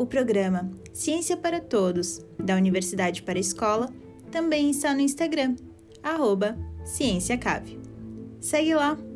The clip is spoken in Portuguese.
o programa Ciência para Todos, da Universidade para a Escola, também está no Instagram, arroba CiênciaCave. Segue lá!